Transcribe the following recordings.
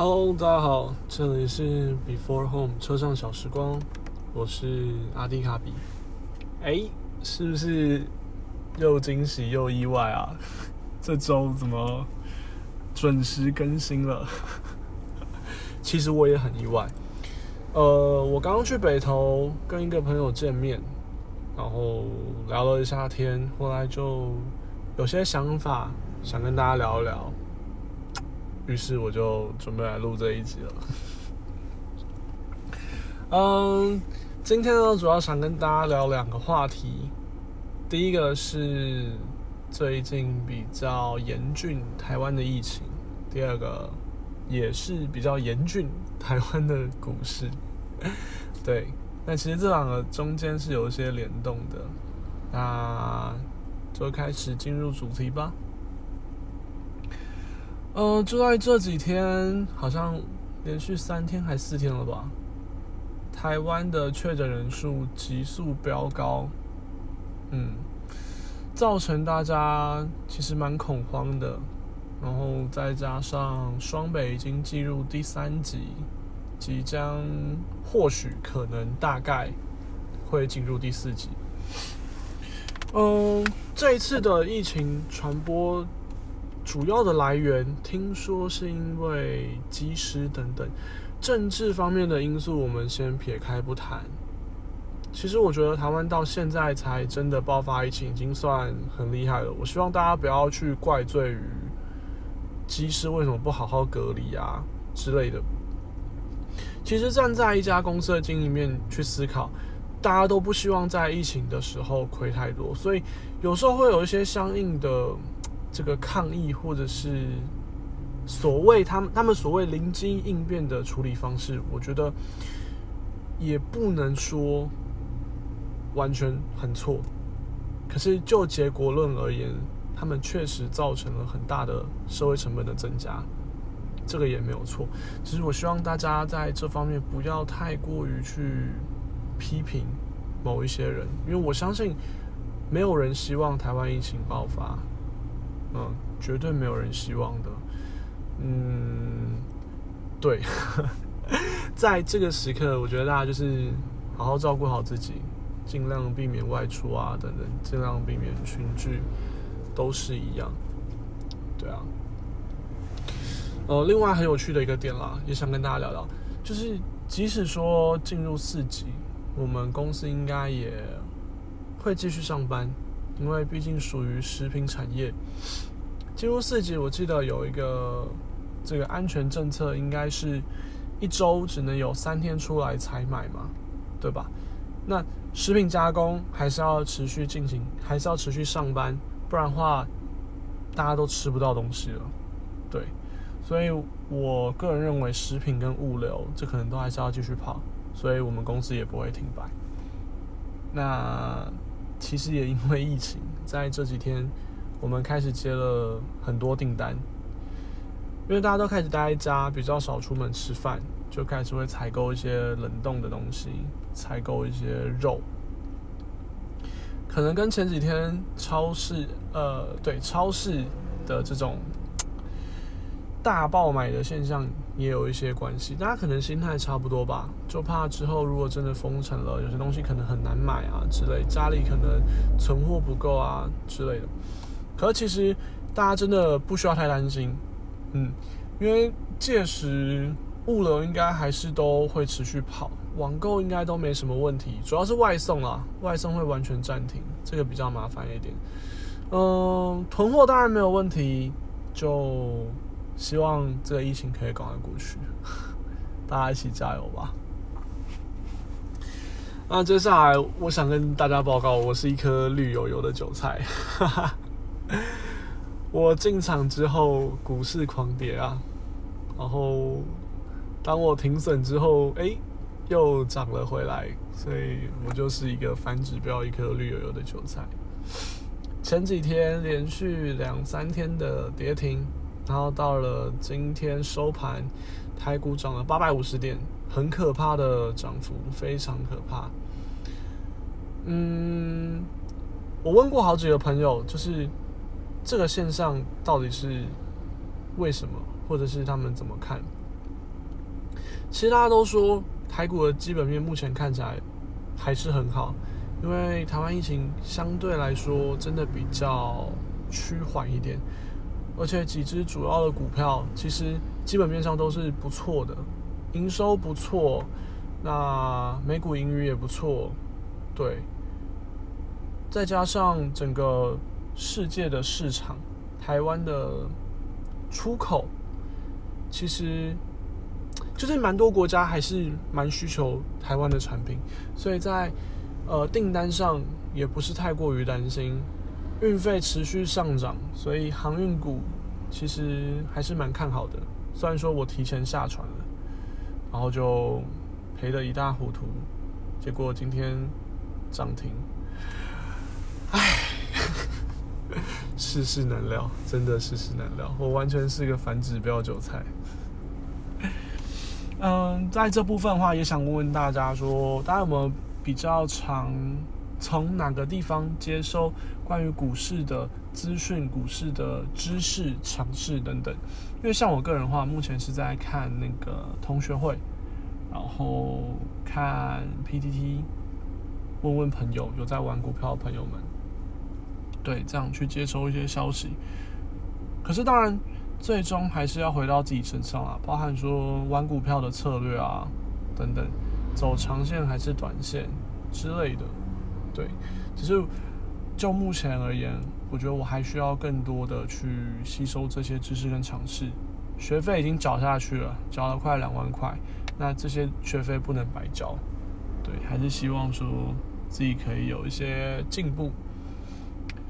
Hello，大家好，这里是 Before Home 车上小时光，我是阿迪卡比。哎，是不是又惊喜又意外啊？这周怎么准时更新了？其实我也很意外。呃，我刚刚去北投跟一个朋友见面，然后聊了一下天，后来就有些想法想跟大家聊一聊。于是我就准备来录这一集了。嗯，今天呢，主要想跟大家聊两个话题。第一个是最近比较严峻台湾的疫情，第二个也是比较严峻台湾的股市。对，那其实这两个中间是有一些联动的。那就开始进入主题吧。呃，就在这几天，好像连续三天还四天了吧？台湾的确诊人数急速飙高，嗯，造成大家其实蛮恐慌的。然后再加上双北已经进入第三级，即将或许可能大概会进入第四级。嗯，这一次的疫情传播。主要的来源听说是因为机师等等政治方面的因素，我们先撇开不谈。其实我觉得台湾到现在才真的爆发疫情，已经算很厉害了。我希望大家不要去怪罪于机师为什么不好好隔离啊之类的。其实站在一家公司的经营面去思考，大家都不希望在疫情的时候亏太多，所以有时候会有一些相应的。这个抗议或者是所谓他们他们所谓灵机应变的处理方式，我觉得也不能说完全很错。可是就结果论而言，他们确实造成了很大的社会成本的增加，这个也没有错。其实我希望大家在这方面不要太过于去批评某一些人，因为我相信没有人希望台湾疫情爆发。嗯，绝对没有人希望的。嗯，对，在这个时刻，我觉得大家就是好好照顾好自己，尽量避免外出啊，等等，尽量避免群聚，都是一样。对啊。呃，另外很有趣的一个点啦，也想跟大家聊聊，就是即使说进入四级，我们公司应该也会继续上班。因为毕竟属于食品产业，进入四级，我记得有一个这个安全政策，应该是一周只能有三天出来采买嘛，对吧？那食品加工还是要持续进行，还是要持续上班，不然的话大家都吃不到东西了，对。所以我个人认为，食品跟物流这可能都还是要继续跑，所以我们公司也不会停摆。那。其实也因为疫情，在这几天，我们开始接了很多订单，因为大家都开始待在家，比较少出门吃饭，就开始会采购一些冷冻的东西，采购一些肉，可能跟前几天超市，呃，对，超市的这种。大爆买的现象也有一些关系，大家可能心态差不多吧，就怕之后如果真的封城了，有些东西可能很难买啊之类，家里可能存货不够啊之类的。可是其实大家真的不需要太担心，嗯，因为届时物流应该还是都会持续跑，网购应该都没什么问题，主要是外送啊，外送会完全暂停，这个比较麻烦一点。嗯，囤货当然没有问题，就。希望这个疫情可以赶快过去，大家一起加油吧。那接下来我想跟大家报告，我是一颗绿油油的韭菜。我进场之后，股市狂跌啊，然后当我停损之后，哎，又涨了回来，所以我就是一个反指标，一颗绿油油的韭菜。前几天连续两三天的跌停。然后到了今天收盘，台股涨了八百五十点，很可怕的涨幅，非常可怕。嗯，我问过好几个朋友，就是这个现象到底是为什么，或者是他们怎么看？其实大家都说台股的基本面目前看起来还是很好，因为台湾疫情相对来说真的比较趋缓一点，而且几只主要的股票其实基本面上都是不错的，营收不错，那每股盈余也不错，对，再加上整个世界的市场，台湾的出口其实。就是蛮多国家还是蛮需求台湾的产品，所以在呃订单上也不是太过于担心。运费持续上涨，所以航运股其实还是蛮看好的。虽然说我提前下船了，然后就赔得一塌糊涂，结果今天涨停，唉，世事难料，真的世事难料，我完全是一个反指标韭菜。嗯，在这部分的话，也想问问大家说，大家有没有比较常从哪个地方接收关于股市的资讯、股市的知识、尝试等等？因为像我个人的话，目前是在看那个同学会，然后看 PTT，问问朋友有在玩股票的朋友们，对，这样去接收一些消息。可是当然。最终还是要回到自己身上啊，包含说玩股票的策略啊，等等，走长线还是短线之类的，对。只是就目前而言，我觉得我还需要更多的去吸收这些知识跟尝试。学费已经缴下去了，缴了快两万块，那这些学费不能白交，对，还是希望说自己可以有一些进步。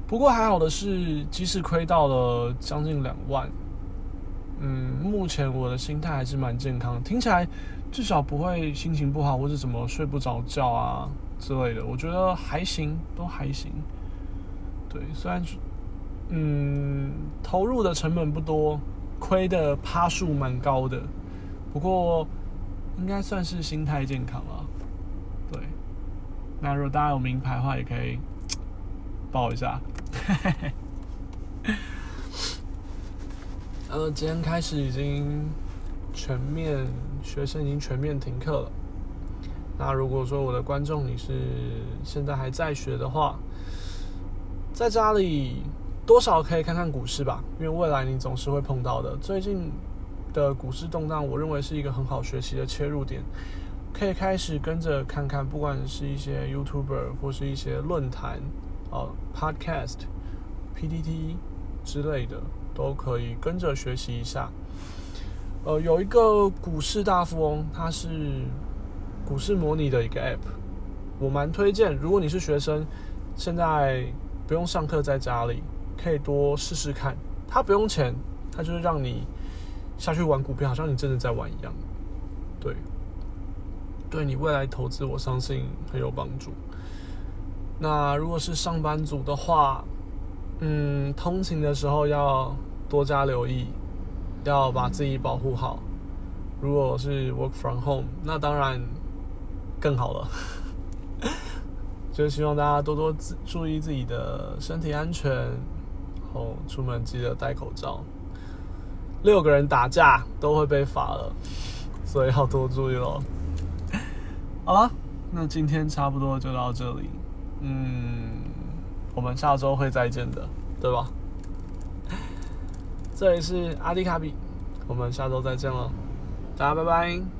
不过还好的是，即使亏到了将近两万。嗯，目前我的心态还是蛮健康，听起来至少不会心情不好或者怎么睡不着觉啊之类的，我觉得还行，都还行。对，虽然嗯投入的成本不多，亏的趴数蛮高的，不过应该算是心态健康了。对，那如果大家有名牌的话，也可以 报一下。呃，今天开始已经全面学生已经全面停课了。那如果说我的观众你是现在还在学的话，在家里多少可以看看股市吧，因为未来你总是会碰到的。最近的股市动荡，我认为是一个很好学习的切入点，可以开始跟着看看，不管是一些 YouTuber 或是一些论坛、哦 Podcast、PTT 之类的。都可以跟着学习一下。呃，有一个股市大富翁，它是股市模拟的一个 App，我蛮推荐。如果你是学生，现在不用上课，在家里可以多试试看。它不用钱，它就是让你下去玩股票，好像你真的在玩一样。对，对你未来投资，我相信很有帮助。那如果是上班族的话，嗯，通勤的时候要。多加留意，要把自己保护好。如果是 work from home，那当然更好了。就希望大家多多注意自己的身体安全，然后出门记得戴口罩。六个人打架都会被罚了，所以要多注意喽。好了，那今天差不多就到这里。嗯，我们下周会再见的，对吧？这里是阿迪卡比，我们下周再见了，大家拜拜。